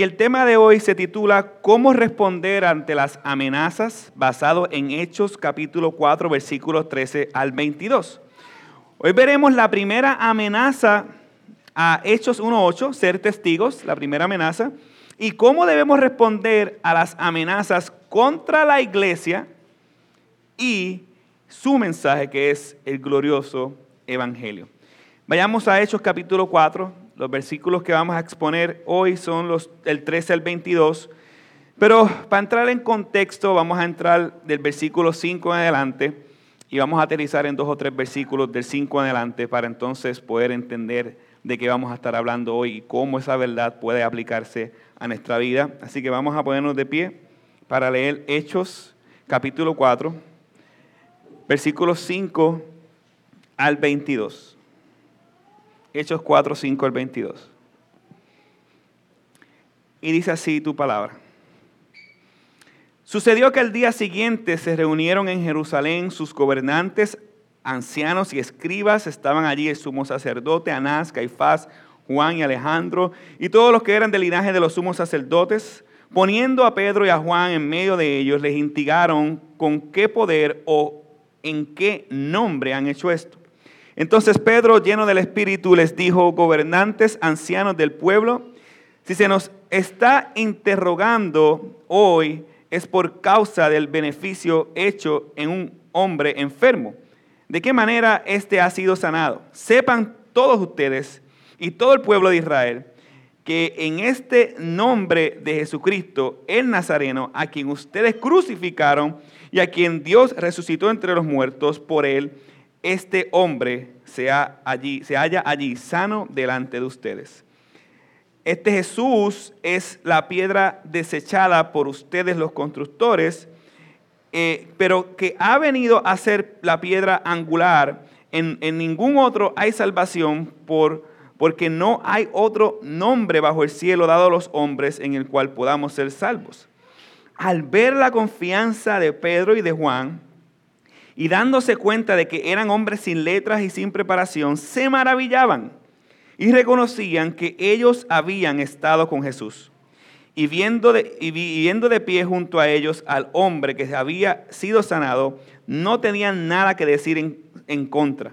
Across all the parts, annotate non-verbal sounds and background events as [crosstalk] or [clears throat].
Y el tema de hoy se titula ¿Cómo responder ante las amenazas? basado en Hechos capítulo 4 versículos 13 al 22. Hoy veremos la primera amenaza a Hechos 1.8, ser testigos, la primera amenaza, y cómo debemos responder a las amenazas contra la iglesia y su mensaje que es el glorioso evangelio. Vayamos a Hechos capítulo 4, los versículos que vamos a exponer hoy son los del 13 al 22. Pero para entrar en contexto, vamos a entrar del versículo 5 en adelante y vamos a aterrizar en dos o tres versículos del 5 en adelante para entonces poder entender de qué vamos a estar hablando hoy y cómo esa verdad puede aplicarse a nuestra vida. Así que vamos a ponernos de pie para leer Hechos capítulo 4, versículos 5 al 22. Hechos 4, 5 al 22. Y dice así tu palabra. Sucedió que el día siguiente se reunieron en Jerusalén sus gobernantes, ancianos y escribas. Estaban allí el sumo sacerdote, Anás, Caifás, Juan y Alejandro, y todos los que eran del linaje de los sumos sacerdotes. Poniendo a Pedro y a Juan en medio de ellos, les instigaron con qué poder o en qué nombre han hecho esto. Entonces Pedro, lleno del Espíritu, les dijo, gobernantes, ancianos del pueblo, si se nos está interrogando hoy es por causa del beneficio hecho en un hombre enfermo. ¿De qué manera éste ha sido sanado? Sepan todos ustedes y todo el pueblo de Israel que en este nombre de Jesucristo, el Nazareno, a quien ustedes crucificaron y a quien Dios resucitó entre los muertos por él, este hombre sea allí, se halla allí sano delante de ustedes. Este Jesús es la piedra desechada por ustedes los constructores, eh, pero que ha venido a ser la piedra angular. En, en ningún otro hay salvación por, porque no hay otro nombre bajo el cielo dado a los hombres en el cual podamos ser salvos. Al ver la confianza de Pedro y de Juan, y dándose cuenta de que eran hombres sin letras y sin preparación, se maravillaban y reconocían que ellos habían estado con Jesús. Y viendo, de, pie junto a ellos al hombre que había sido sanado, no tenían nada que decir en, en contra.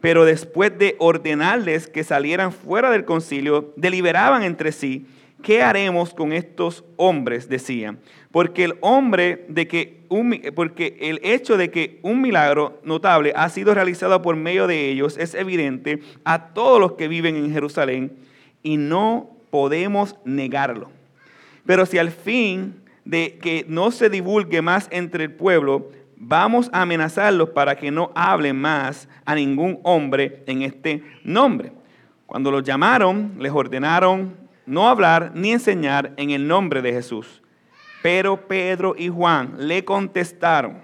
Pero después de ordenarles que salieran fuera del concilio, deliberaban entre sí, ¿qué haremos con estos hombres? Decían. Porque el hombre de que porque el hecho de que un milagro notable ha sido realizado por medio de ellos es evidente a todos los que viven en Jerusalén y no podemos negarlo. Pero si al fin de que no se divulgue más entre el pueblo, vamos a amenazarlos para que no hablen más a ningún hombre en este nombre. Cuando los llamaron, les ordenaron no hablar ni enseñar en el nombre de Jesús. Pero Pedro y Juan le contestaron,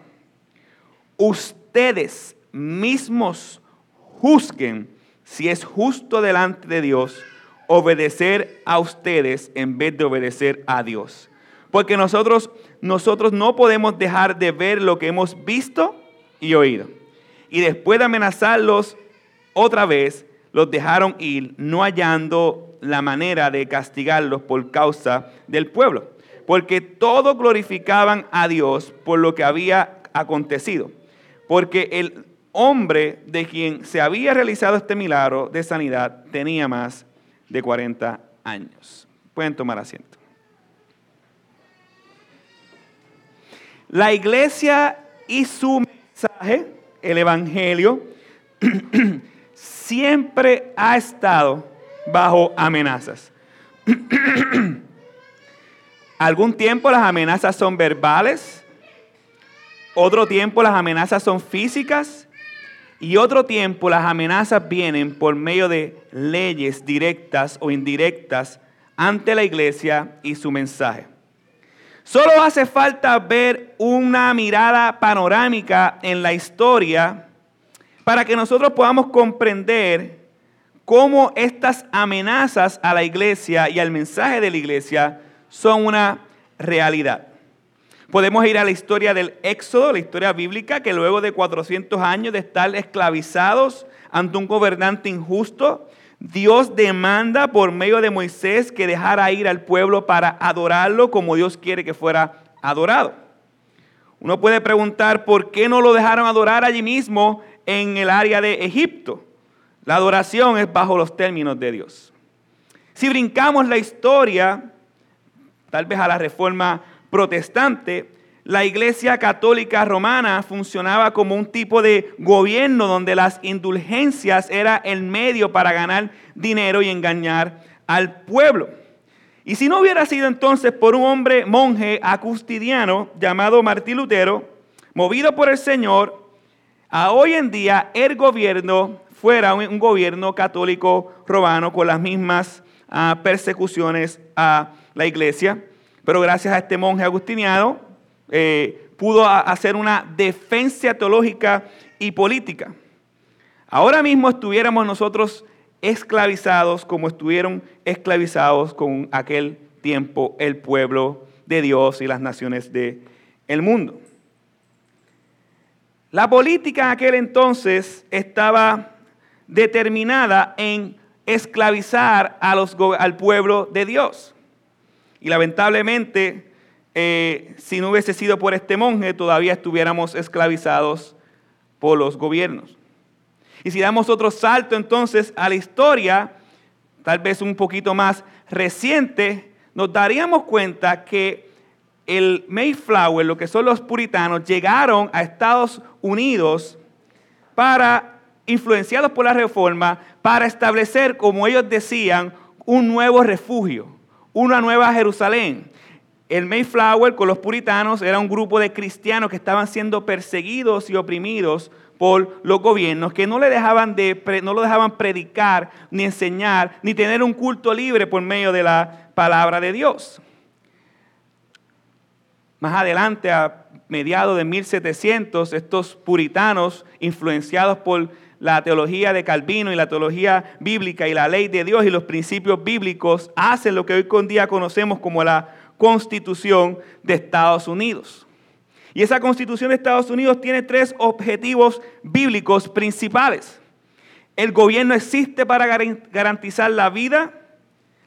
ustedes mismos juzguen si es justo delante de Dios obedecer a ustedes en vez de obedecer a Dios. Porque nosotros, nosotros no podemos dejar de ver lo que hemos visto y oído. Y después de amenazarlos otra vez, los dejaron ir, no hallando la manera de castigarlos por causa del pueblo porque todos glorificaban a Dios por lo que había acontecido. Porque el hombre de quien se había realizado este milagro de sanidad tenía más de 40 años. Pueden tomar asiento. La iglesia y su mensaje, el Evangelio, [clears throat] siempre ha estado bajo amenazas. [clears throat] Algún tiempo las amenazas son verbales, otro tiempo las amenazas son físicas y otro tiempo las amenazas vienen por medio de leyes directas o indirectas ante la iglesia y su mensaje. Solo hace falta ver una mirada panorámica en la historia para que nosotros podamos comprender cómo estas amenazas a la iglesia y al mensaje de la iglesia son una realidad. Podemos ir a la historia del Éxodo, la historia bíblica, que luego de 400 años de estar esclavizados ante un gobernante injusto, Dios demanda por medio de Moisés que dejara ir al pueblo para adorarlo como Dios quiere que fuera adorado. Uno puede preguntar por qué no lo dejaron adorar allí mismo en el área de Egipto. La adoración es bajo los términos de Dios. Si brincamos la historia, tal vez a la reforma protestante, la iglesia católica romana funcionaba como un tipo de gobierno donde las indulgencias era el medio para ganar dinero y engañar al pueblo. Y si no hubiera sido entonces por un hombre monje acustidiano llamado Martín Lutero, movido por el Señor, a hoy en día el gobierno fuera un, gobierno católico romano con las mismas ah, persecuciones a la iglesia. Pero gracias a este monje agustiniano, eh, pudo hacer una defensa teológica y política. Ahora mismo estuviéramos nosotros esclavizados como estuvieron esclavizados con aquel tiempo el pueblo de Dios y las naciones del el mundo. La política en aquel entonces estaba determinada en esclavizar a los, al pueblo de Dios. Y lamentablemente eh, si no hubiese sido por este monje, todavía estuviéramos esclavizados por los gobiernos. Y si damos otro salto entonces a la historia, tal vez un poquito más reciente, nos daríamos cuenta que el Mayflower, lo que son los puritanos, llegaron a Estados Unidos para, influenciados por la reforma, para establecer, como ellos decían, un nuevo refugio, una nueva Jerusalén el Mayflower con los puritanos era un grupo de cristianos que estaban siendo perseguidos y oprimidos por los gobiernos que no, le dejaban de, no lo dejaban predicar, ni enseñar, ni tener un culto libre por medio de la palabra de Dios. Más adelante, a mediados de 1700, estos puritanos, influenciados por la teología de Calvino y la teología bíblica y la ley de Dios y los principios bíblicos, hacen lo que hoy con día conocemos como la constitución de Estados Unidos. Y esa constitución de Estados Unidos tiene tres objetivos bíblicos principales. El gobierno existe para garantizar la vida,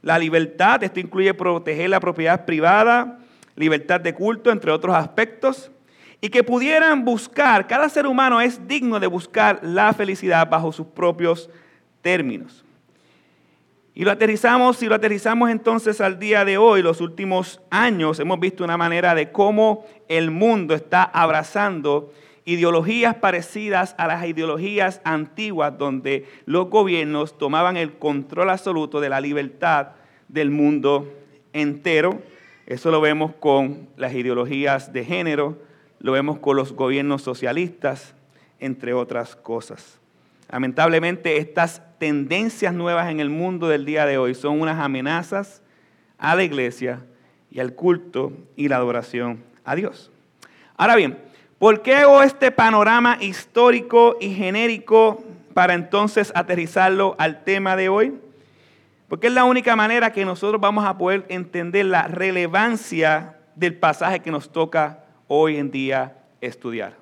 la libertad, esto incluye proteger la propiedad privada, libertad de culto, entre otros aspectos, y que pudieran buscar, cada ser humano es digno de buscar la felicidad bajo sus propios términos. Y lo aterrizamos, si lo aterrizamos entonces al día de hoy, los últimos años, hemos visto una manera de cómo el mundo está abrazando ideologías parecidas a las ideologías antiguas donde los gobiernos tomaban el control absoluto de la libertad del mundo entero. Eso lo vemos con las ideologías de género, lo vemos con los gobiernos socialistas, entre otras cosas. Lamentablemente estas tendencias nuevas en el mundo del día de hoy son unas amenazas a la iglesia y al culto y la adoración a Dios. Ahora bien, ¿por qué hago este panorama histórico y genérico para entonces aterrizarlo al tema de hoy? Porque es la única manera que nosotros vamos a poder entender la relevancia del pasaje que nos toca hoy en día estudiar.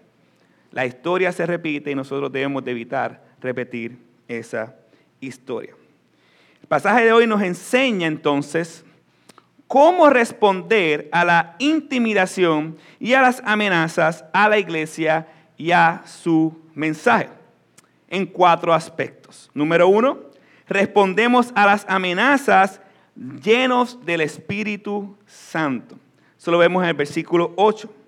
La historia se repite y nosotros debemos de evitar repetir esa historia. El pasaje de hoy nos enseña entonces cómo responder a la intimidación y a las amenazas a la iglesia y a su mensaje en cuatro aspectos. Número uno, respondemos a las amenazas llenos del Espíritu Santo. Eso lo vemos en el versículo 8.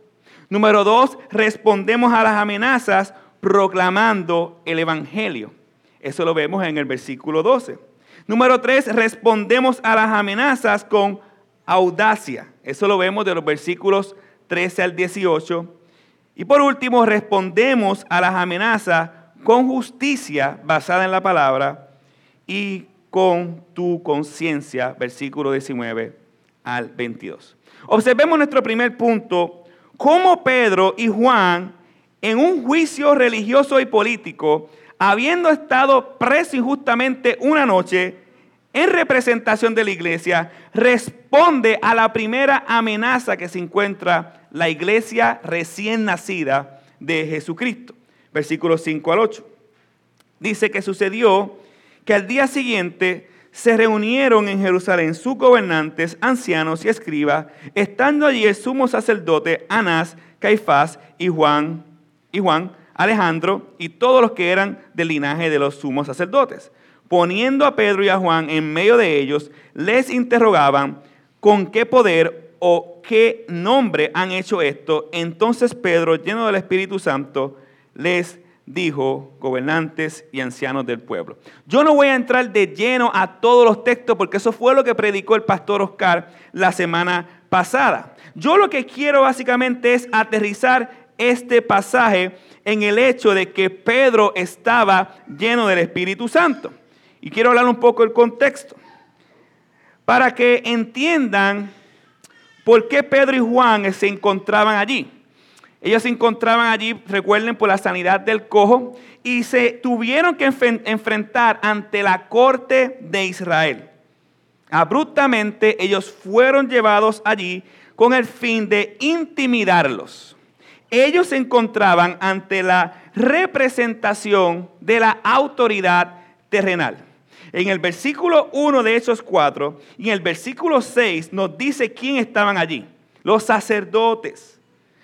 Número dos, respondemos a las amenazas proclamando el Evangelio. Eso lo vemos en el versículo 12. Número 3, respondemos a las amenazas con audacia. Eso lo vemos de los versículos 13 al 18. Y por último, respondemos a las amenazas con justicia basada en la palabra y con tu conciencia, versículo 19 al 22. Observemos nuestro primer punto, cómo Pedro y Juan en un juicio religioso y político, habiendo estado preso injustamente una noche en representación de la iglesia, responde a la primera amenaza que se encuentra la iglesia recién nacida de Jesucristo. Versículos 5 al 8. Dice que sucedió que al día siguiente se reunieron en Jerusalén sus gobernantes, ancianos y escribas, estando allí el sumo sacerdote Anás, Caifás y Juan, y Juan, Alejandro y todos los que eran del linaje de los sumos sacerdotes. Poniendo a Pedro y a Juan en medio de ellos, les interrogaban con qué poder o qué nombre han hecho esto. Entonces Pedro, lleno del Espíritu Santo, les dijo gobernantes y ancianos del pueblo. Yo no voy a entrar de lleno a todos los textos porque eso fue lo que predicó el pastor Oscar la semana pasada. Yo lo que quiero básicamente es aterrizar este pasaje en el hecho de que Pedro estaba lleno del Espíritu Santo. Y quiero hablar un poco del contexto. Para que entiendan por qué Pedro y Juan se encontraban allí. Ellos se encontraban allí, recuerden, por la sanidad del cojo y se tuvieron que enfrentar ante la corte de Israel. Abruptamente ellos fueron llevados allí con el fin de intimidarlos. Ellos se encontraban ante la representación de la autoridad terrenal. En el versículo 1 de Hechos 4 y en el versículo 6 nos dice quién estaban allí. Los sacerdotes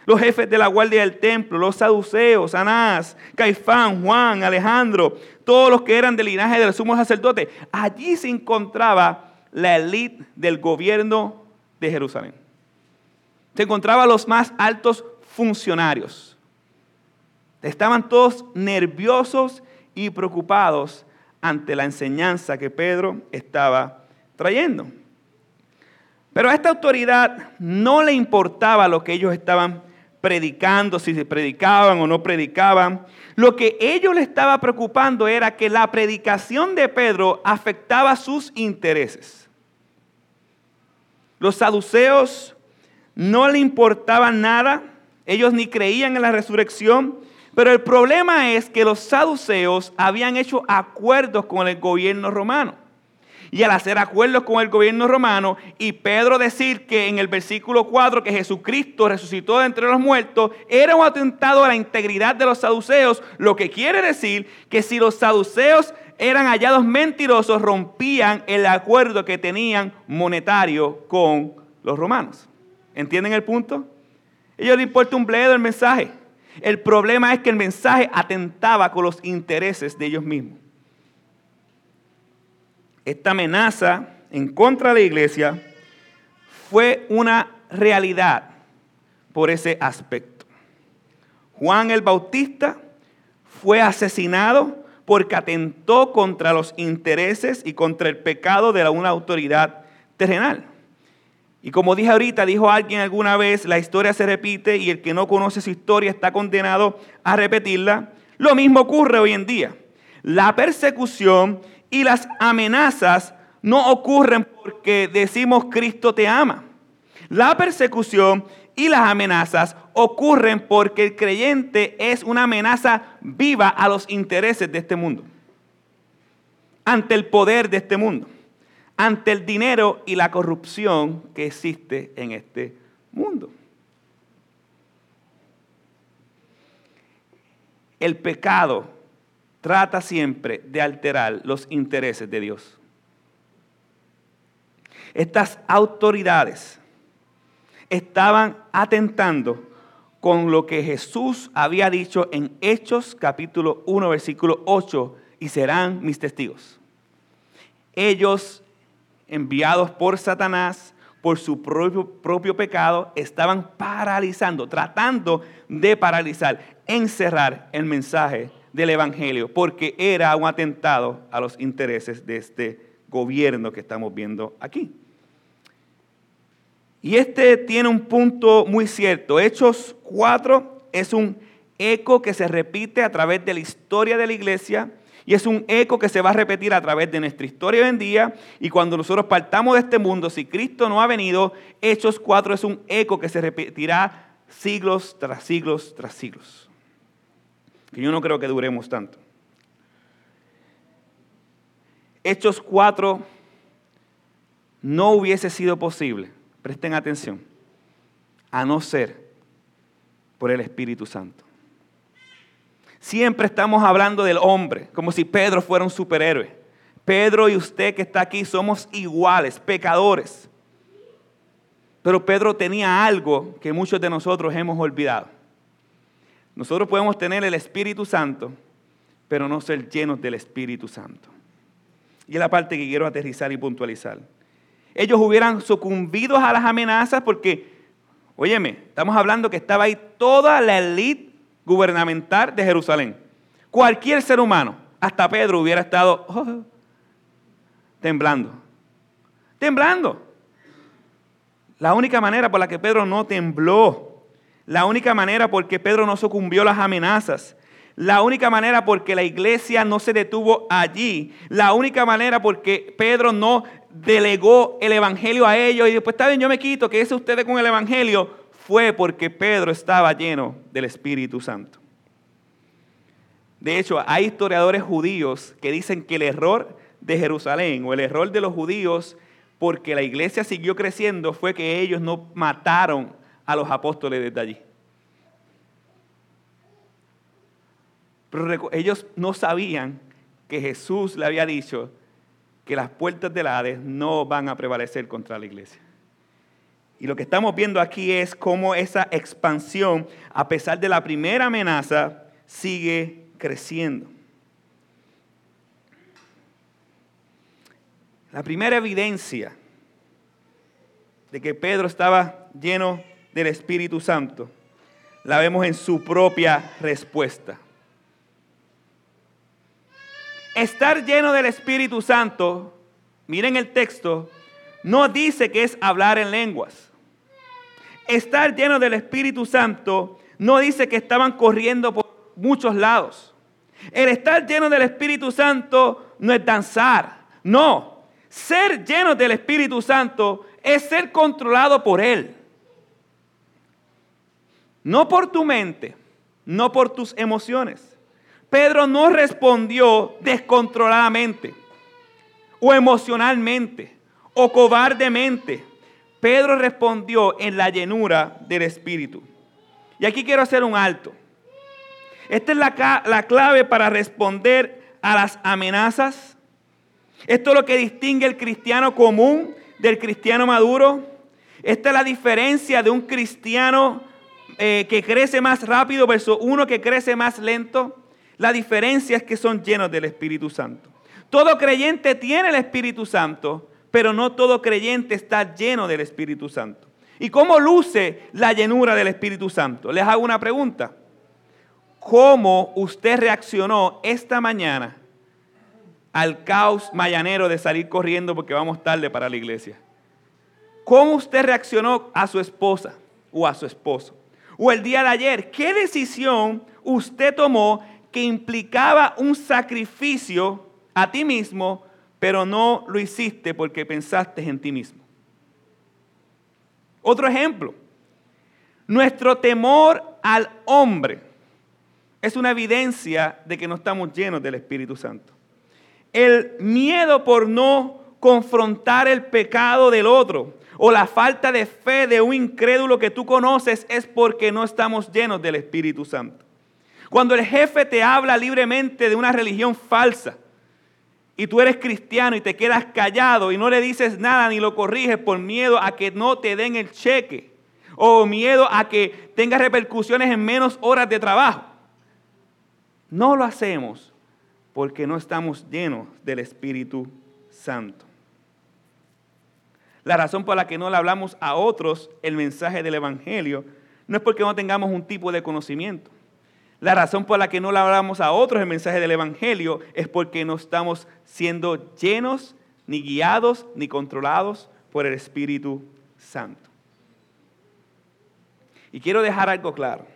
los jefes de la guardia del templo, los saduceos, Anás, Caifán, Juan, Alejandro, todos los que eran del linaje del sumo sacerdote. Allí se encontraba la élite del gobierno de Jerusalén. Se encontraban los más altos funcionarios. Estaban todos nerviosos y preocupados ante la enseñanza que Pedro estaba trayendo. Pero a esta autoridad no le importaba lo que ellos estaban predicando, si predicaban o no predicaban. Lo que ellos le estaba preocupando era que la predicación de Pedro afectaba sus intereses. Los saduceos no le importaba nada, ellos ni creían en la resurrección, pero el problema es que los saduceos habían hecho acuerdos con el gobierno romano y al hacer acuerdos con el gobierno romano y Pedro decir que en el versículo 4 que Jesucristo resucitó de entre los muertos era un atentado a la integridad de los saduceos, lo que quiere decir que si los saduceos eran hallados mentirosos, rompían el acuerdo que tenían monetario con los romanos. ¿Entienden el punto? A ellos les importa un bledo el mensaje. El problema es que el mensaje atentaba con los intereses de ellos mismos esta amenaza en contra de la iglesia fue una realidad por ese aspecto. Juan el Bautista fue asesinado porque atentó contra los intereses y contra el pecado de una autoridad terrenal. Y como dije ahorita, dijo alguien alguna vez, la historia se repite y el que no conoce su historia está condenado a repetirla. Lo mismo ocurre hoy en día. La persecución y las amenazas no ocurren porque decimos Cristo te ama. La persecución y las amenazas ocurren porque el creyente es una amenaza viva a los intereses de este mundo, ante el poder de este mundo, ante el dinero y la corrupción que existe en este mundo. El pecado trata siempre de alterar los intereses de Dios. Estas autoridades estaban atentando con lo que Jesús había dicho en Hechos capítulo 1 versículo 8 y serán mis testigos. Ellos, enviados por Satanás, por su propio, propio pecado, estaban paralizando, tratando de paralizar, encerrar el mensaje del Evangelio, porque era un atentado a los intereses de este gobierno que estamos viendo aquí. Y este tiene un punto muy cierto. Hechos 4 es un eco que se repite a través de la historia de la iglesia y es un eco que se va a repetir a través de nuestra historia hoy en día. Y cuando nosotros partamos de este mundo, si Cristo no ha venido, Hechos 4 es un eco que se repetirá siglos tras siglos tras siglos que yo no creo que duremos tanto. Hechos 4 no hubiese sido posible, presten atención, a no ser por el Espíritu Santo. Siempre estamos hablando del hombre, como si Pedro fuera un superhéroe. Pedro y usted que está aquí somos iguales, pecadores. Pero Pedro tenía algo que muchos de nosotros hemos olvidado. Nosotros podemos tener el Espíritu Santo, pero no ser llenos del Espíritu Santo. Y es la parte que quiero aterrizar y puntualizar. Ellos hubieran sucumbido a las amenazas porque, óyeme, estamos hablando que estaba ahí toda la élite gubernamental de Jerusalén. Cualquier ser humano, hasta Pedro hubiera estado [laughs] oh, temblando. Temblando. La única manera por la que Pedro no tembló, la única manera por que Pedro no sucumbió a las amenazas, la única manera porque la iglesia no se detuvo allí, la única manera porque Pedro no delegó el evangelio a ellos y después está bien, yo me quito, que es ustedes con el evangelio, fue porque Pedro estaba lleno del Espíritu Santo. De hecho, hay historiadores judíos que dicen que el error de Jerusalén o el error de los judíos porque la iglesia siguió creciendo fue que ellos no mataron a los apóstoles desde allí. Pero ellos no sabían que Jesús le había dicho que las puertas del Hades no van a prevalecer contra la iglesia. Y lo que estamos viendo aquí es cómo esa expansión, a pesar de la primera amenaza, sigue creciendo. La primera evidencia de que Pedro estaba lleno del Espíritu Santo la vemos en su propia respuesta. Estar lleno del Espíritu Santo, miren el texto, no dice que es hablar en lenguas. Estar lleno del Espíritu Santo no dice que estaban corriendo por muchos lados. El estar lleno del Espíritu Santo no es danzar, no. Ser lleno del Espíritu Santo es ser controlado por Él. No por tu mente, no por tus emociones. Pedro no respondió descontroladamente o emocionalmente o cobardemente. Pedro respondió en la llenura del Espíritu. Y aquí quiero hacer un alto. Esta es la, la clave para responder a las amenazas, esto es lo que distingue el cristiano común del cristiano maduro. Esta es la diferencia de un cristiano eh, que crece más rápido versus uno que crece más lento. La diferencia es que son llenos del Espíritu Santo. Todo creyente tiene el Espíritu Santo, pero no todo creyente está lleno del Espíritu Santo. ¿Y cómo luce la llenura del Espíritu Santo? Les hago una pregunta. ¿Cómo usted reaccionó esta mañana al caos mayanero de salir corriendo porque vamos tarde para la iglesia? ¿Cómo usted reaccionó a su esposa o a su esposo? O el día de ayer, ¿qué decisión usted tomó que implicaba un sacrificio a ti mismo, pero no lo hiciste porque pensaste en ti mismo? Otro ejemplo, nuestro temor al hombre es una evidencia de que no estamos llenos del Espíritu Santo el miedo por no confrontar el pecado del otro o la falta de fe de un incrédulo que tú conoces es porque no estamos llenos del Espíritu Santo. Cuando el jefe te habla libremente de una religión falsa y tú eres cristiano y te quedas callado y no le dices nada ni lo corriges por miedo a que no te den el cheque o miedo a que tenga repercusiones en menos horas de trabajo. No lo hacemos porque no estamos llenos del Espíritu Santo. La razón por la que no le hablamos a otros el mensaje del Evangelio no es porque no tengamos un tipo de conocimiento. La razón por la que no le hablamos a otros el mensaje del Evangelio es porque no estamos siendo llenos, ni guiados, ni controlados por el Espíritu Santo. Y quiero dejar algo claro.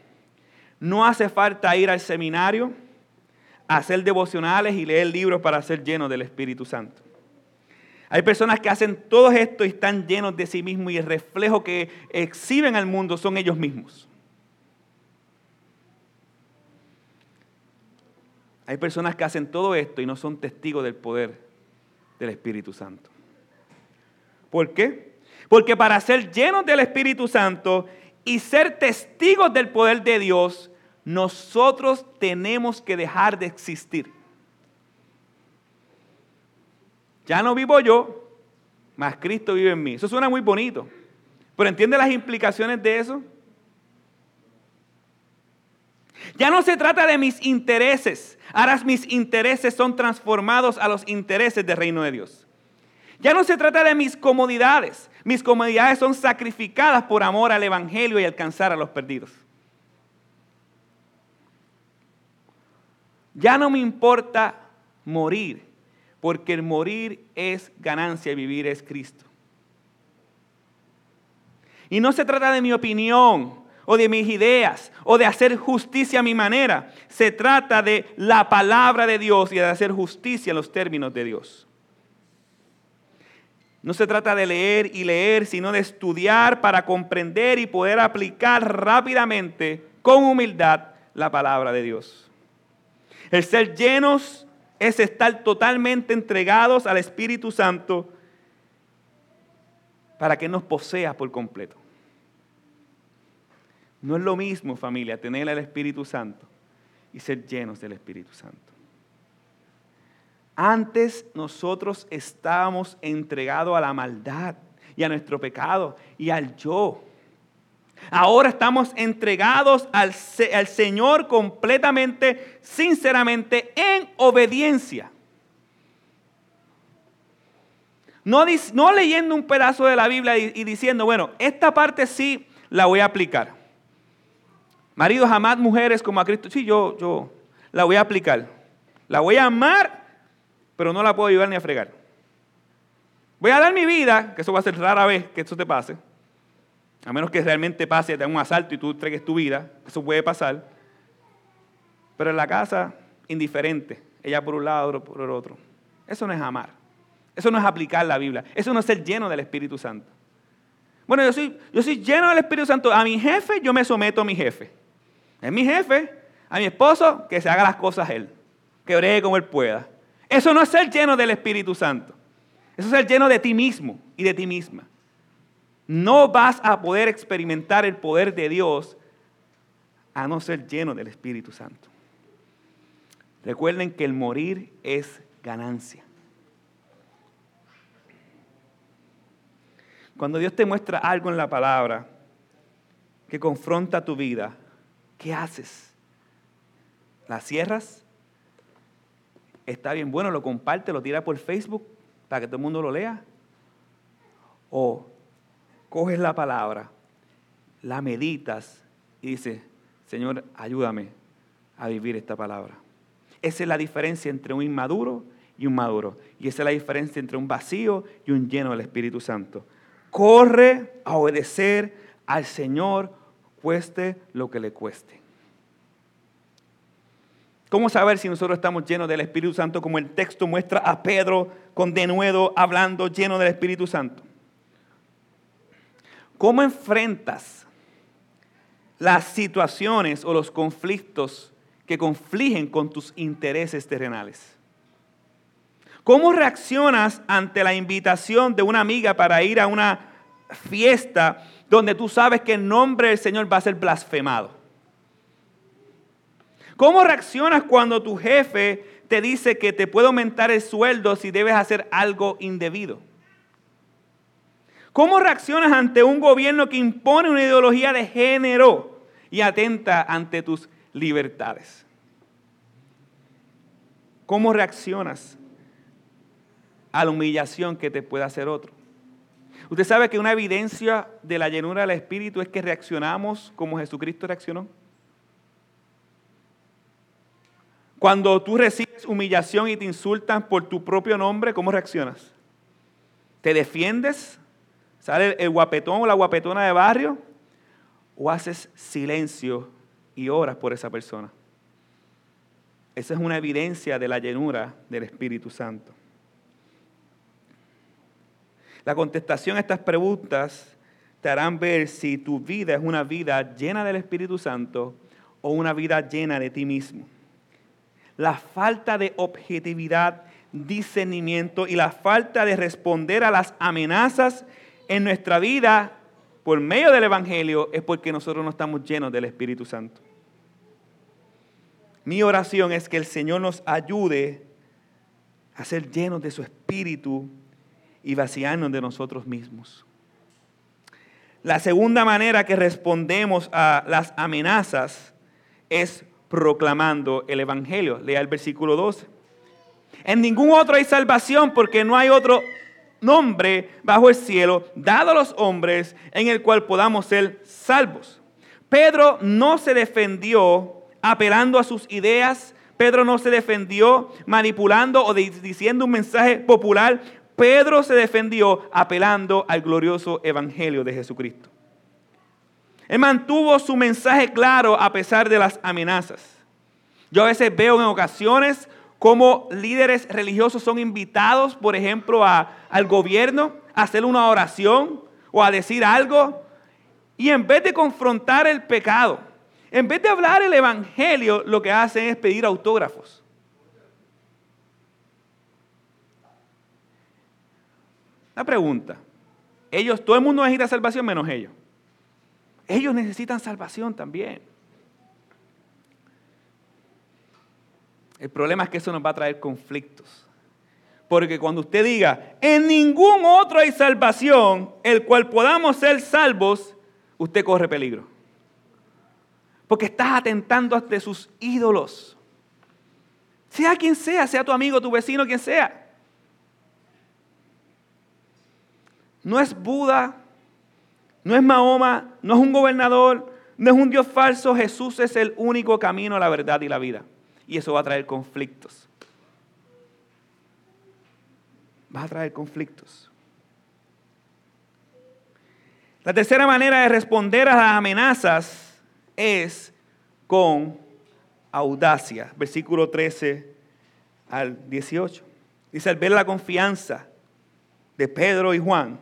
No hace falta ir al seminario hacer devocionales y leer libros para ser llenos del Espíritu Santo. Hay personas que hacen todo esto y están llenos de sí mismos y el reflejo que exhiben al mundo son ellos mismos. Hay personas que hacen todo esto y no son testigos del poder del Espíritu Santo. ¿Por qué? Porque para ser llenos del Espíritu Santo y ser testigos del poder de Dios, nosotros tenemos que dejar de existir. Ya no vivo yo, mas Cristo vive en mí. Eso suena muy bonito. Pero ¿entiende las implicaciones de eso? Ya no se trata de mis intereses. Ahora mis intereses son transformados a los intereses del reino de Dios. Ya no se trata de mis comodidades. Mis comodidades son sacrificadas por amor al Evangelio y alcanzar a los perdidos. Ya no me importa morir, porque el morir es ganancia y vivir es Cristo. Y no se trata de mi opinión o de mis ideas o de hacer justicia a mi manera. Se trata de la palabra de Dios y de hacer justicia en los términos de Dios. No se trata de leer y leer, sino de estudiar para comprender y poder aplicar rápidamente, con humildad, la palabra de Dios. El ser llenos es estar totalmente entregados al Espíritu Santo para que nos posea por completo. No es lo mismo, familia, tener al Espíritu Santo y ser llenos del Espíritu Santo. Antes nosotros estábamos entregados a la maldad y a nuestro pecado y al yo. Ahora estamos entregados al, Señor completamente, sinceramente, en obediencia. No, leyendo un pedazo de la Biblia y, y diciendo, bueno, esta parte sí la voy a aplicar. Maridos, amad mujeres como a Cristo. Sí, yo, yo la voy a aplicar. La voy a amar, pero no la puedo ayudar ni a fregar. Voy a dar mi vida, que eso va a ser rara vez que eso te pase. A menos que realmente pase, te un asalto y tú entregues tu vida. Eso puede pasar. Pero en la casa, indiferente. Ella por un lado, por el otro. Eso no es amar. Eso no es aplicar la Biblia. Eso no es ser lleno del Espíritu Santo. Bueno, yo soy, yo soy lleno del Espíritu Santo. A mi jefe, yo me someto a mi jefe. Es mi jefe, a mi esposo, que se haga las cosas él, que bregue como él pueda. Eso no es ser lleno del Espíritu Santo. Eso es ser lleno de ti mismo y de ti misma. No vas a poder experimentar el poder de Dios a no ser lleno del Espíritu Santo. Recuerden que el morir es ganancia. Cuando Dios te muestra algo en la palabra que confronta tu vida, ¿Qué haces? ¿La cierras? Está bien bueno, lo comparte, lo tira por Facebook para que todo el mundo lo lea. O coges la palabra, la meditas y dices, Señor, ayúdame a vivir esta palabra. Esa es la diferencia entre un inmaduro y un maduro. Y esa es la diferencia entre un vacío y un lleno del Espíritu Santo. Corre a obedecer al Señor cueste lo que le cueste. ¿Cómo saber si nosotros estamos llenos del Espíritu Santo como el texto muestra a Pedro con denuedo hablando lleno del Espíritu Santo? ¿Cómo enfrentas las situaciones o los conflictos que confligen con tus intereses terrenales? ¿Cómo reaccionas ante la invitación de una amiga para ir a una fiesta donde tú sabes que el nombre del Señor va a ser blasfemado? ¿Cómo reaccionas cuando tu jefe te dice que te puede aumentar el sueldo si debes hacer algo indebido? ¿Cómo reaccionas ante un gobierno que impone una ideología de género y atenta ante tus libertades? ¿Cómo reaccionas a la humillación que te puede hacer otro? Usted sabe que una evidencia de la llenura del Espíritu es que reaccionamos como Jesucristo reaccionó. Cuando tú recibes humillación y te insultan por tu propio nombre, ¿cómo reaccionas? ¿Te defiendes? ¿Sale el guapetón o la guapetona de barrio? ¿O haces silencio y oras por esa persona? Esa es una evidencia de la llenura del Espíritu Santo. La contestación a estas preguntas te harán ver si tu vida es una vida llena del Espíritu Santo o una vida llena de ti mismo. La falta de objetividad, discernimiento y la falta de responder a las amenazas en nuestra vida por medio del Evangelio es porque nosotros no estamos llenos del Espíritu Santo. Mi oración es que el Señor nos ayude a ser llenos de su espíritu y vaciarnos de nosotros mismos. La segunda manera que respondemos a las amenazas es proclamando el Evangelio. Lea el versículo 12. En ningún otro hay salvación porque no hay otro nombre bajo el cielo dado a los hombres en el cual podamos ser salvos. Pedro no se defendió apelando a sus ideas. Pedro no se defendió manipulando o diciendo un mensaje popular. Pedro se defendió apelando al glorioso evangelio de Jesucristo. Él mantuvo su mensaje claro a pesar de las amenazas. Yo a veces veo en ocasiones cómo líderes religiosos son invitados, por ejemplo, al gobierno a hacer una oración o a decir algo. Y en vez de confrontar el pecado, en vez de hablar el evangelio, lo que hacen es pedir autógrafos. La pregunta, ellos, todo el mundo necesita salvación menos ellos. Ellos necesitan salvación también. El problema es que eso nos va a traer conflictos. Porque cuando usted diga, en ningún otro hay salvación, el cual podamos ser salvos, usted corre peligro. Porque estás atentando ante sus ídolos. Sea quien sea, sea tu amigo, tu vecino, quien sea. No es Buda, no es Mahoma, no es un gobernador, no es un Dios falso. Jesús es el único camino, la verdad y la vida. Y eso va a traer conflictos. Va a traer conflictos. La tercera manera de responder a las amenazas es con audacia. Versículo 13 al 18. Dice, al ver la confianza de Pedro y Juan,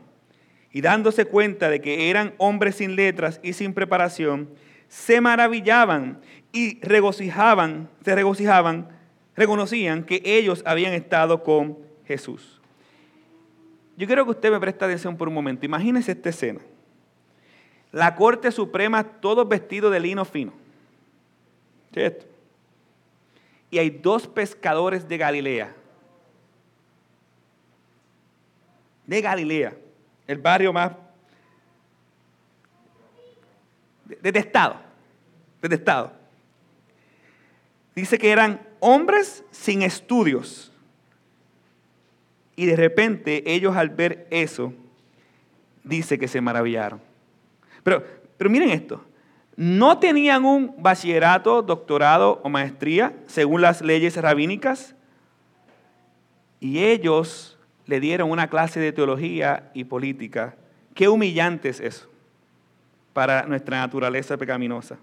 y dándose cuenta de que eran hombres sin letras y sin preparación, se maravillaban y regocijaban, se regocijaban, reconocían que ellos habían estado con Jesús. Yo quiero que usted me preste atención por un momento. Imagínese esta escena. La Corte Suprema, todos vestidos de lino fino. ¿Cierto? Y hay dos pescadores de Galilea. De Galilea el barrio más detestado, detestado. Dice que eran hombres sin estudios. Y de repente ellos al ver eso, dice que se maravillaron. Pero, pero miren esto, no tenían un bachillerato, doctorado o maestría según las leyes rabínicas. Y ellos le dieron una clase de teología y política. Qué humillante es eso para nuestra naturaleza pecaminosa.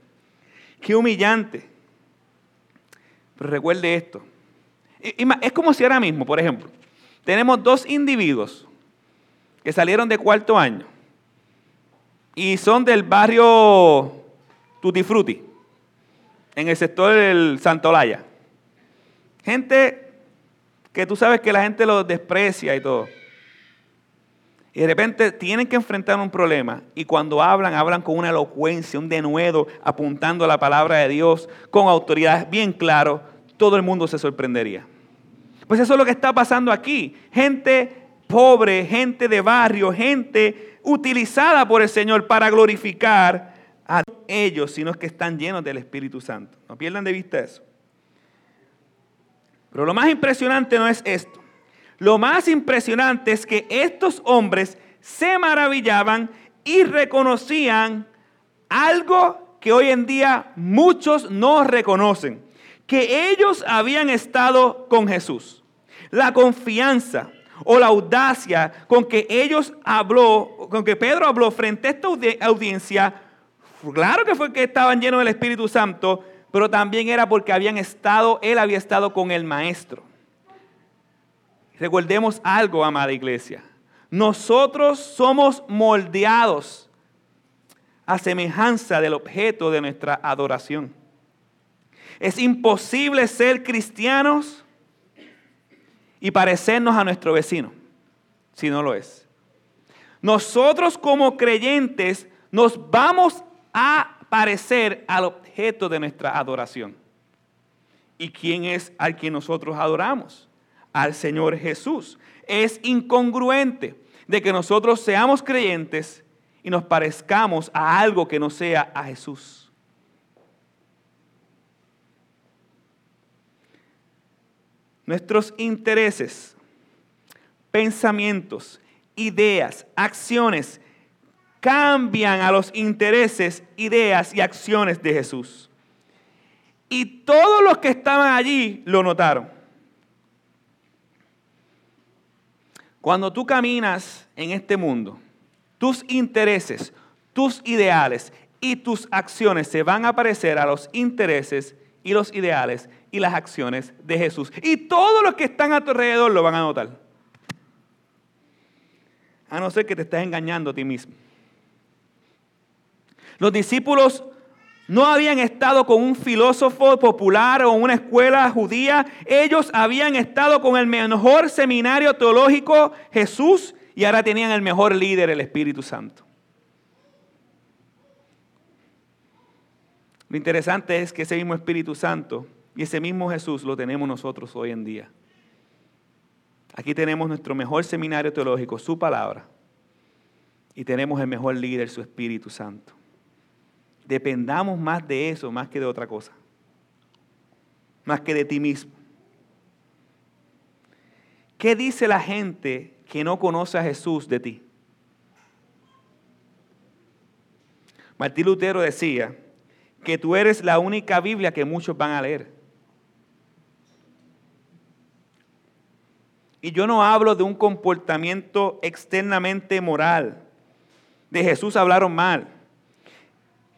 Qué humillante. Pero recuerde esto. Es como si ahora mismo, por ejemplo, tenemos dos individuos que salieron de cuarto año y son del barrio Tutti Frutti, en el sector del Santolaya. Gente que tú sabes que la gente los desprecia y todo. Y de repente tienen que enfrentar un problema y cuando hablan, hablan con una elocuencia, un denuedo, apuntando a la palabra de Dios, con autoridad bien claro, todo el mundo se sorprendería. Pues eso es lo que está pasando aquí. Gente pobre, gente de barrio, gente utilizada por el Señor para glorificar a ellos, sino que están llenos del Espíritu Santo. No pierdan de vista eso. Pero lo más impresionante no es esto. Lo más impresionante es que estos hombres se maravillaban y reconocían algo que hoy en día muchos no reconocen, que ellos habían estado con Jesús. La confianza o la audacia con que ellos habló, con que Pedro habló frente a esta audiencia, claro que fue que estaban llenos del Espíritu Santo, pero también era porque habían estado, él había estado con el maestro. Recordemos algo, amada iglesia. Nosotros somos moldeados a semejanza del objeto de nuestra adoración. Es imposible ser cristianos y parecernos a nuestro vecino, si no lo es. Nosotros como creyentes nos vamos a parecer al objeto de nuestra adoración. ¿Y quién es al que nosotros adoramos? Al Señor Jesús. Es incongruente de que nosotros seamos creyentes y nos parezcamos a algo que no sea a Jesús. Nuestros intereses, pensamientos, ideas, acciones cambian a los intereses, ideas y acciones de Jesús. Y todos los que estaban allí lo notaron. Cuando tú caminas en este mundo, tus intereses, tus ideales y tus acciones se van a parecer a los intereses y los ideales y las acciones de Jesús. Y todos los que están a tu alrededor lo van a notar. A no ser que te estés engañando a ti mismo. Los discípulos no habían estado con un filósofo popular o una escuela judía. Ellos habían estado con el mejor seminario teológico, Jesús, y ahora tenían el mejor líder, el Espíritu Santo. Lo interesante es que ese mismo Espíritu Santo y ese mismo Jesús lo tenemos nosotros hoy en día. Aquí tenemos nuestro mejor seminario teológico, su palabra, y tenemos el mejor líder, su Espíritu Santo dependamos más de eso, más que de otra cosa. Más que de ti mismo. ¿Qué dice la gente que no conoce a Jesús de ti? Martín Lutero decía que tú eres la única Biblia que muchos van a leer. Y yo no hablo de un comportamiento externamente moral. De Jesús hablaron mal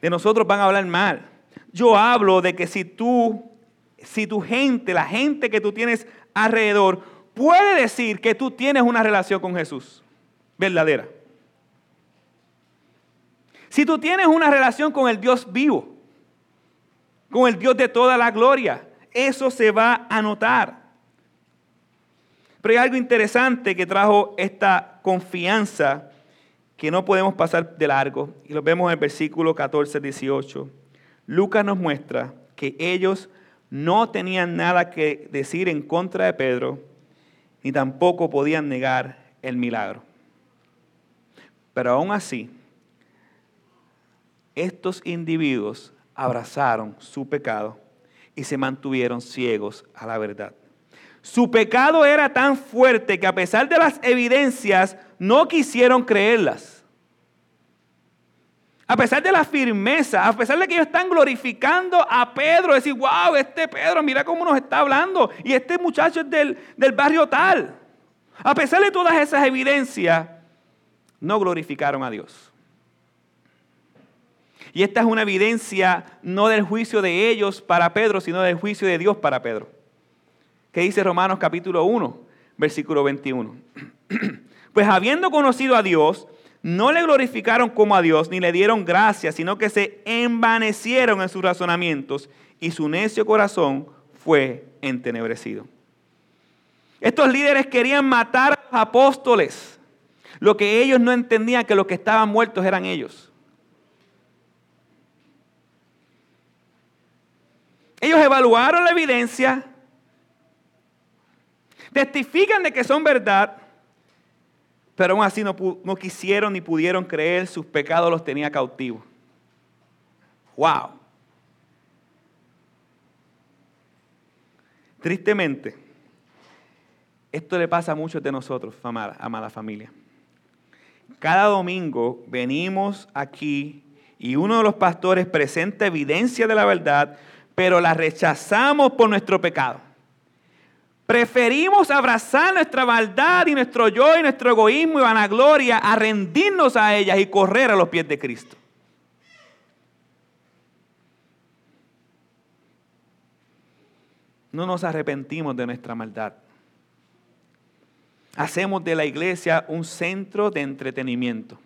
de nosotros van a hablar mal. Yo hablo de que si tú, si tu gente, la gente que tú tienes alrededor, puede decir que tú tienes una relación con Jesús verdadera. Si tú tienes una relación con el Dios vivo, con el Dios de toda la gloria, eso se va a notar. Pero hay algo interesante que trajo esta confianza que no podemos pasar de largo, y lo vemos en el versículo 14, 18. Lucas nos muestra que ellos no tenían nada que decir en contra de Pedro, ni tampoco podían negar el milagro. Pero aún así, estos individuos abrazaron su pecado y se mantuvieron ciegos a la verdad. Su pecado era tan fuerte que a pesar de las evidencias no quisieron creerlas. A pesar de la firmeza, a pesar de que ellos están glorificando a Pedro, decir, wow, este Pedro, mira cómo nos está hablando, y este muchacho es del, del barrio tal. A pesar de todas esas evidencias, no glorificaron a Dios. Y esta es una evidencia no del juicio de ellos para Pedro, sino del juicio de Dios para Pedro. ¿Qué dice Romanos capítulo 1, versículo 21? [clears throat] Pues habiendo conocido a Dios, no le glorificaron como a Dios, ni le dieron gracias, sino que se envanecieron en sus razonamientos y su necio corazón fue entenebrecido. Estos líderes querían matar a los apóstoles. Lo que ellos no entendían que los que estaban muertos eran ellos. Ellos evaluaron la evidencia, testifican de que son verdad, pero aún así no, quisieron ni pudieron creer, sus pecados los tenía cautivos. ¡Wow! Tristemente, esto le pasa a muchos de nosotros, amada, amada familia. Cada domingo venimos aquí y uno de los pastores presenta evidencia de la verdad, pero la rechazamos por nuestro pecado. Preferimos abrazar nuestra maldad y nuestro yo y nuestro egoísmo y vanagloria a rendirnos a ellas y correr a los pies de Cristo. No nos arrepentimos de nuestra maldad. Hacemos de la iglesia un centro de entretenimiento.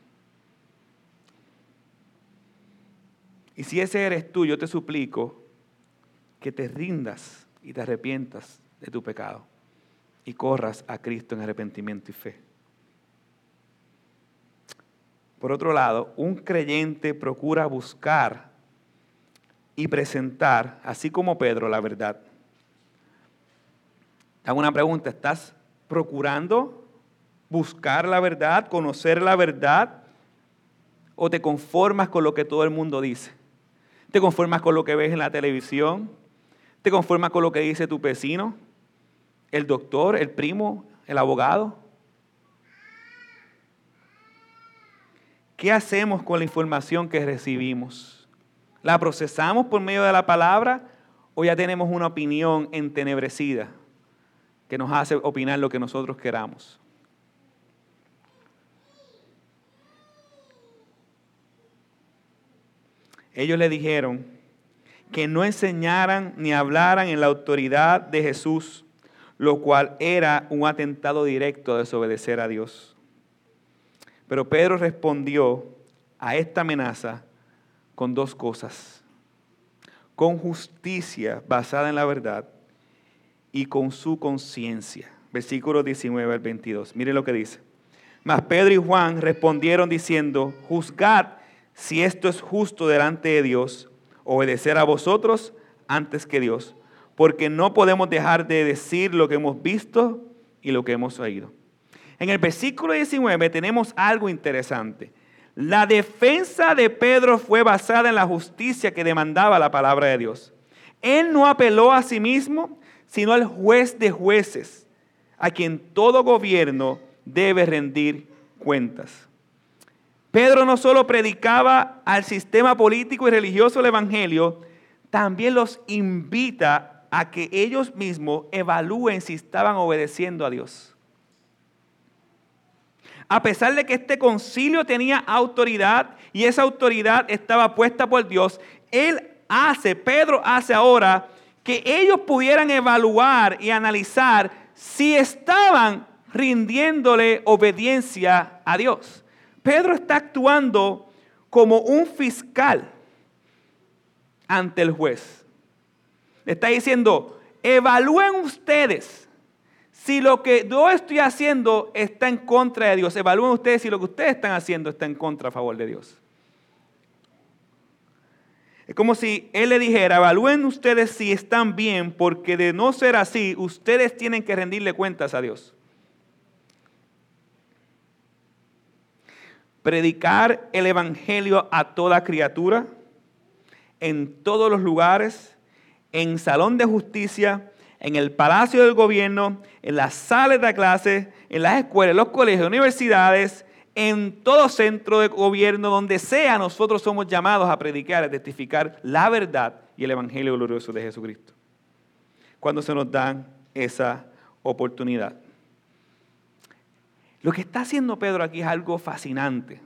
Y si ese eres tú, yo te suplico que te rindas y te arrepientas de tu pecado y corras a Cristo en arrepentimiento y fe. Por otro lado, un creyente procura buscar y presentar, así como Pedro, la verdad. Hago una pregunta, ¿estás procurando buscar la verdad, conocer la verdad? ¿O te conformas con lo que todo el mundo dice? ¿Te conformas con lo que ves en la televisión? ¿Te conformas con lo que dice tu vecino? ¿El doctor, el primo, el abogado? ¿Qué hacemos con la información que recibimos? ¿La procesamos por medio de la palabra o ya tenemos una opinión entenebrecida que nos hace opinar lo que nosotros queramos? Ellos le dijeron que no enseñaran ni hablaran en la autoridad de Jesús, lo cual era un atentado directo a desobedecer a Dios. Pero Pedro respondió a esta amenaza con dos cosas. Con justicia basada en la verdad y con su conciencia. Versículo 19 al 22. Mire lo que dice. Mas Pedro y Juan respondieron diciendo, juzgad si esto es justo delante de Dios, obedecer a vosotros antes que Dios, porque no podemos dejar de decir lo que hemos visto y lo que hemos oído. En el versículo 19 tenemos algo interesante. La defensa de Pedro fue basada en la justicia que demandaba la palabra de Dios. Él no apeló a sí mismo, sino al juez de jueces, a quien todo gobierno debe rendir cuentas. Pedro no solo predicaba al sistema político y religioso el Evangelio, también los invita a que ellos mismos evalúen si estaban obedeciendo a Dios a pesar de que este concilio tenía autoridad y esa autoridad estaba puesta por Dios, él hace, Pedro hace ahora que ellos pudieran evaluar y analizar si estaban rindiéndole obediencia a Dios. Pedro está actuando como un fiscal ante el juez. Le está diciendo, evalúen ustedes si lo que yo estoy haciendo está en contra de Dios, evalúen ustedes si lo que ustedes están haciendo está en contra a favor de Dios. Es como si Él le dijera, evalúen ustedes si están bien, porque de no ser así, ustedes tienen que rendirle cuentas a Dios. Predicar el Evangelio a toda criatura, en todos los lugares, en salón de justicia, en el palacio del gobierno, en las salas de clase, en las escuelas, en los colegios, universidades, en todo centro de gobierno, donde sea, nosotros somos llamados a predicar, a testificar la verdad y el Evangelio glorioso de Jesucristo. Cuando se nos dan esa oportunidad. Lo que está haciendo Pedro aquí es algo fascinante.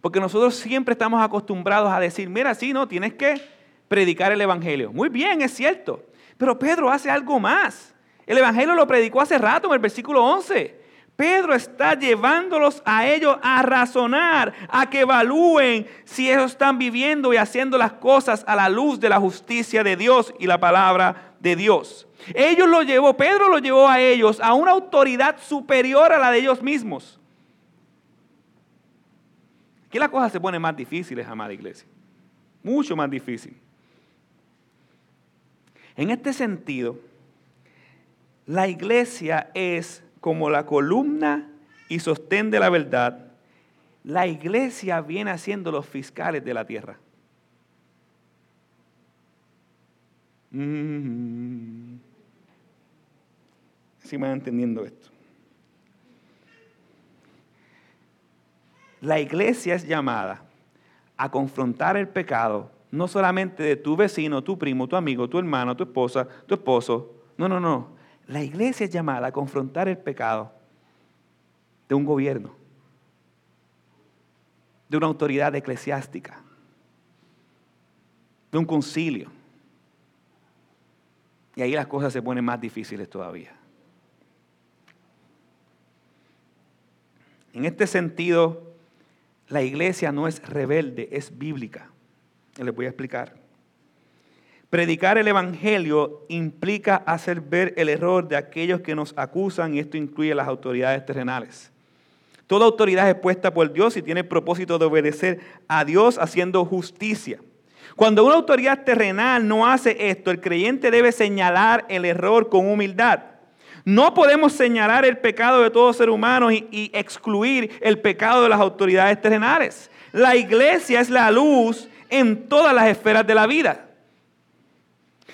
Porque nosotros siempre estamos acostumbrados a decir, mira, sí, no, tienes que predicar el Evangelio. Muy bien, es cierto. Pero Pedro hace algo más. El Evangelio lo predicó hace rato en el versículo 11. Pedro está llevándolos a ellos a razonar, a que evalúen si ellos están viviendo y haciendo las cosas a la luz de la justicia de Dios y la palabra de Dios. Ellos lo llevó, Pedro lo llevó a ellos a una autoridad superior a la de ellos mismos. Aquí las cosas se ponen más difíciles, amada iglesia. Mucho más difícil. En este sentido, la iglesia es como la columna y sostén de la verdad. La iglesia viene haciendo los fiscales de la tierra. Mm. Si me van entendiendo esto. La iglesia es llamada a confrontar el pecado no solamente de tu vecino, tu primo, tu amigo, tu hermano, tu esposa, tu esposo. No, no, no. La iglesia es llamada a confrontar el pecado de un gobierno, de una autoridad eclesiástica, de un concilio. Y ahí las cosas se ponen más difíciles todavía. En este sentido, la iglesia no es rebelde, es bíblica. Les voy a explicar. Predicar el Evangelio implica hacer ver el error de aquellos que nos acusan y esto incluye las autoridades terrenales. Toda autoridad es puesta por Dios y tiene el propósito de obedecer a Dios haciendo justicia. Cuando una autoridad terrenal no hace esto, el creyente debe señalar el error con humildad. No podemos señalar el pecado de todo ser humano y, y, excluir el pecado de las autoridades terrenales. La iglesia es la luz en todas las esferas de la vida.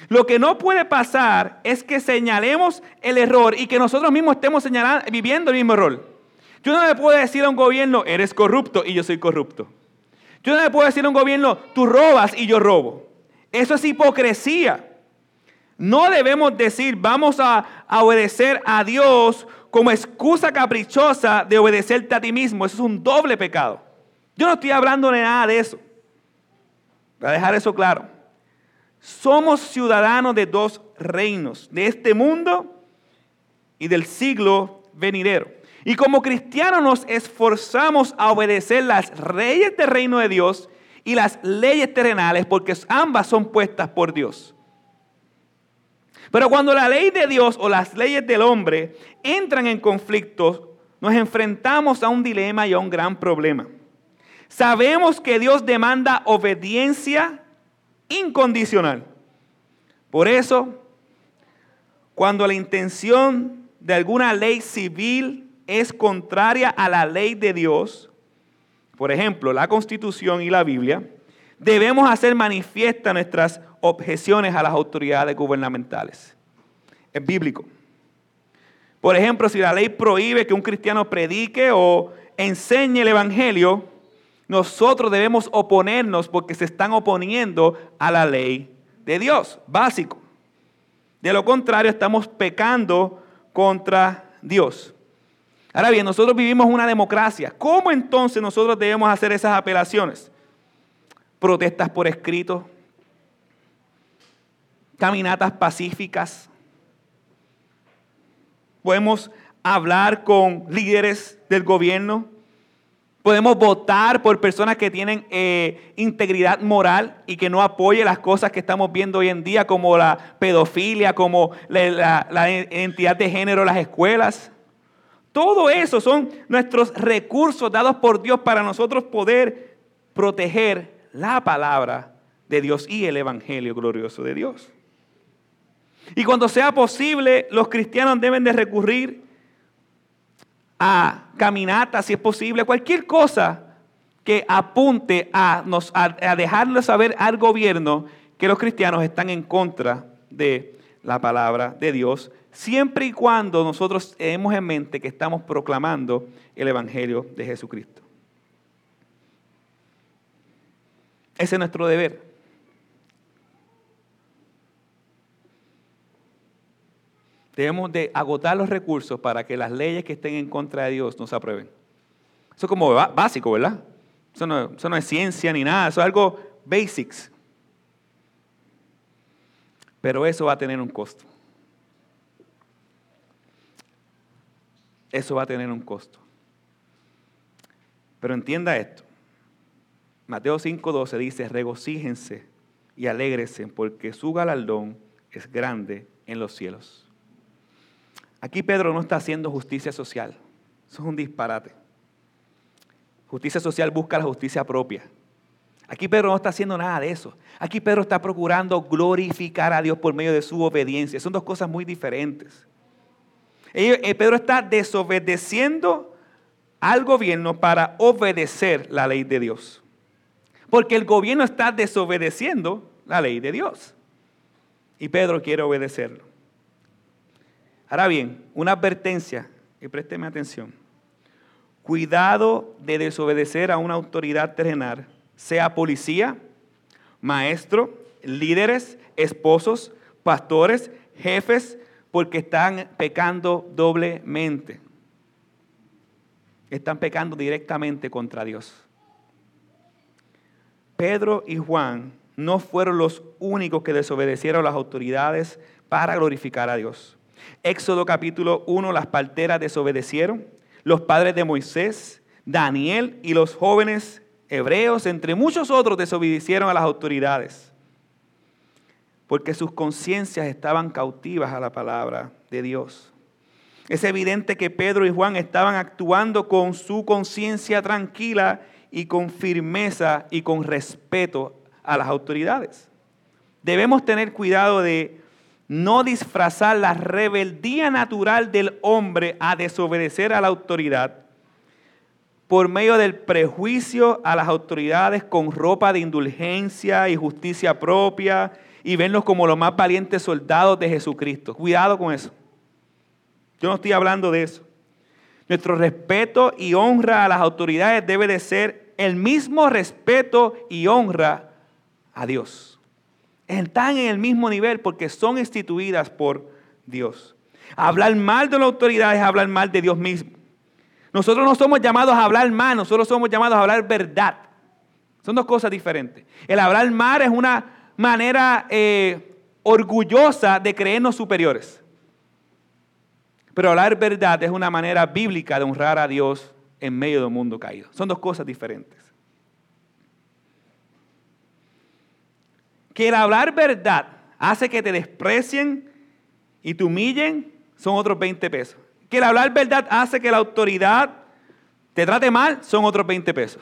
Lo que no puede pasar es que señalemos el error y que nosotros mismos estemos señalando, viviendo el mismo error. Yo no le puedo decir a un gobierno, eres corrupto y yo soy corrupto. Yo no le puedo decir a un gobierno, tú robas y yo robo. Eso es hipocresía. No debemos decir, vamos a, obedecer a Dios como excusa caprichosa de obedecerte a ti mismo. Eso es un doble pecado. Yo no estoy hablando de nada de eso. Para dejar eso claro. Somos ciudadanos de dos reinos, de este mundo y del siglo venidero. Y como cristianos nos esforzamos a obedecer las leyes del reino de Dios y las leyes terrenales porque ambas son puestas por Dios. Pero cuando la ley de Dios o las leyes del hombre entran en conflicto, nos enfrentamos a un dilema y a un gran problema. Sabemos que Dios demanda obediencia incondicional. Por eso, cuando la intención de alguna ley civil es contraria a la ley de Dios, por ejemplo, la Constitución y la Biblia, debemos hacer manifiesta nuestras objeciones a las autoridades gubernamentales. Es bíblico. Por ejemplo, si la ley prohíbe que un cristiano predique o enseñe el Evangelio, nosotros debemos oponernos porque se están oponiendo a la ley de Dios, básico. De lo contrario, estamos pecando contra Dios. Ahora bien, nosotros vivimos una democracia. ¿Cómo entonces nosotros debemos hacer esas apelaciones? Protestas por escrito, caminatas pacíficas. Podemos hablar con líderes del gobierno Podemos votar por personas que tienen eh, integridad moral y que no apoyen las cosas que estamos viendo hoy en día, como la pedofilia, como la, identidad de género las escuelas. Todo eso son nuestros recursos dados por Dios para nosotros poder proteger la palabra de Dios y el Evangelio glorioso de Dios. Y cuando sea posible, los cristianos deben de recurrir a caminatas, si es posible, cualquier cosa que apunte a, nos, a, dejarle saber al gobierno que los cristianos están en contra de la palabra de Dios, siempre y cuando nosotros tenemos en mente que estamos proclamando el Evangelio de Jesucristo. Ese es nuestro deber. Debemos de agotar los recursos para que las leyes que estén en contra de Dios no se aprueben. Eso es como básico, ¿verdad? Eso no, es ciencia ni nada, eso es algo basics. Pero eso va a tener un costo. Eso va a tener un costo. Pero entienda esto. Mateo 5:12 dice, regocíjense y alégrese porque su galardón es grande en los cielos. Aquí Pedro no está haciendo justicia social. Eso es un disparate. Justicia social busca la justicia propia. Aquí Pedro no está haciendo nada de eso. Aquí Pedro está procurando glorificar a Dios por medio de su obediencia. Son dos cosas muy diferentes. Eh, Pedro está desobedeciendo al gobierno para obedecer la ley de Dios. Porque el gobierno está desobedeciendo la ley de Dios. Y Pedro quiere obedecerlo. Ahora bien, una advertencia, y présteme atención. Cuidado de desobedecer a una autoridad terrenal, sea policía, maestro, líderes, esposos, pastores, jefes, porque están pecando doblemente. Están pecando directamente contra Dios. Pedro y Juan no fueron los únicos que desobedecieron a las autoridades para glorificar a Dios. Éxodo capítulo 1, las parteras desobedecieron, los padres de Moisés, Daniel y los jóvenes hebreos, entre muchos otros, desobedecieron a las autoridades, porque sus conciencias estaban cautivas a la palabra de Dios. Es evidente que Pedro y Juan estaban actuando con su conciencia tranquila y con firmeza y con respeto a las autoridades. Debemos tener cuidado de no disfrazar la rebeldía natural del hombre a desobedecer a la autoridad por medio del prejuicio a las autoridades con ropa de indulgencia y justicia propia y verlos como los más valientes soldados de Jesucristo. Cuidado con eso. Yo no estoy hablando de eso. Nuestro respeto y honra a las autoridades debe de ser el mismo respeto y honra a Dios. Están en el mismo nivel porque son instituidas por Dios. Hablar mal de la autoridad es hablar mal de Dios mismo. Nosotros no somos llamados a hablar mal, nosotros somos llamados a hablar verdad. Son dos cosas diferentes. El hablar mal es una manera eh, orgullosa de creernos superiores. Pero hablar verdad es una manera bíblica de honrar a Dios en medio de un mundo caído. Son dos cosas diferentes. Que el hablar verdad hace que te desprecien y te humillen son otros 20 pesos que el hablar verdad hace que la autoridad te trate mal, son otros 20 pesos.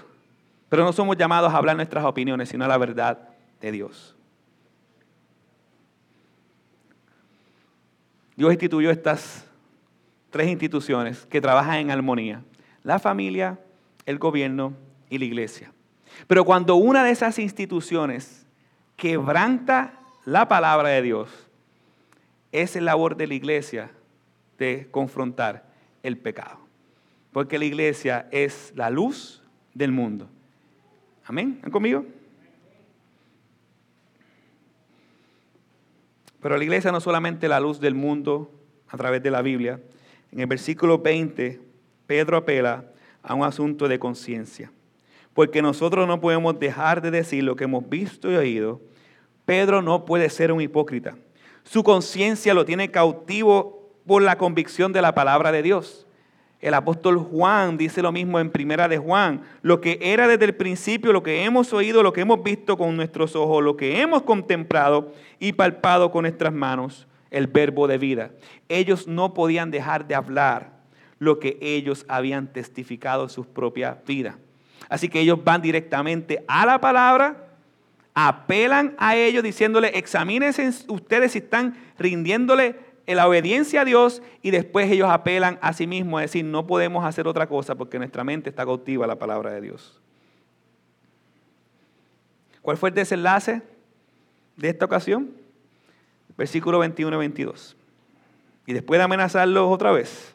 Pero no somos llamados a hablar nuestras opiniones, sino a la verdad de Dios. Dios instituyó estas tres instituciones que trabajan en armonía. La familia, el gobierno y la iglesia. Pero cuando una de esas instituciones quebranta la palabra de Dios, es el labor de la iglesia de confrontar el pecado. Porque la iglesia es la luz del mundo. Amén. ¿Están conmigo? Pero la iglesia no solamente la luz del mundo a través de la Biblia. En el versículo 20, Pedro apela a un asunto de conciencia. Porque nosotros no podemos dejar de decir lo que hemos visto y oído. Pedro no puede ser un hipócrita. Su conciencia lo tiene cautivo por la convicción de la palabra de Dios. El apóstol Juan dice lo mismo en Primera de Juan. Lo que era desde el principio, lo que hemos oído, lo que hemos visto con nuestros ojos, lo que hemos contemplado y palpado con nuestras manos, el verbo de vida. Ellos no podían dejar de hablar lo que ellos habían testificado en sus propias vidas. Así que ellos van directamente a la palabra, apelan a ellos diciéndole, examínense ustedes si están rindiéndole la obediencia a Dios y después ellos apelan a sí mismos a decir, no podemos hacer otra cosa porque nuestra mente está cautiva a la palabra de Dios. ¿Cuál fue el desenlace de esta ocasión? Versículo 21 y 22. Y después de amenazarlos otra vez,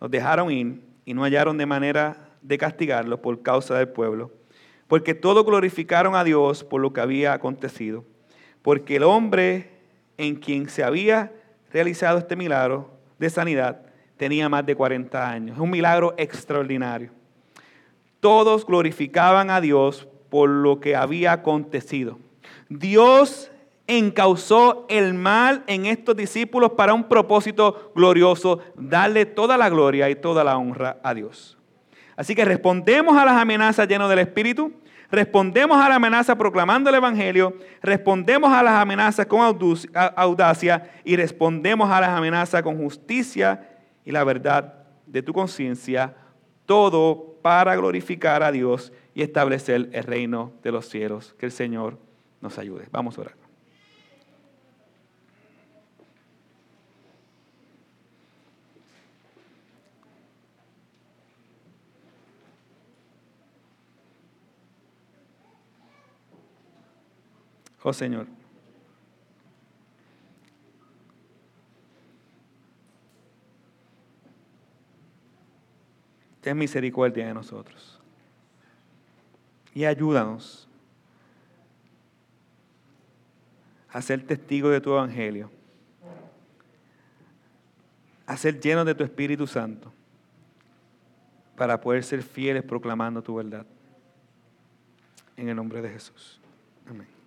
los dejaron ir y no hallaron de manera de castigarlos por causa del pueblo, porque todos glorificaron a Dios por lo que había acontecido, porque el hombre en quien se había realizado este milagro de sanidad tenía más de 40 años. Es un milagro extraordinario. Todos glorificaban a Dios por lo que había acontecido. Dios encausó el mal en estos discípulos para un propósito glorioso, darle toda la gloria y toda la honra a Dios. Así que respondemos a las amenazas llenos del Espíritu, respondemos a la amenaza proclamando el Evangelio, respondemos a las amenazas con audacia y respondemos a las amenazas con justicia y la verdad de tu conciencia, todo para glorificar a Dios y establecer el reino de los cielos. Que el Señor nos ayude. Vamos a orar. Oh Señor. Ten misericordia de nosotros. Y ayúdanos a ser testigos de tu evangelio. A ser llenos de tu Espíritu Santo. Para poder ser fieles proclamando tu verdad. En el nombre de Jesús. Amén.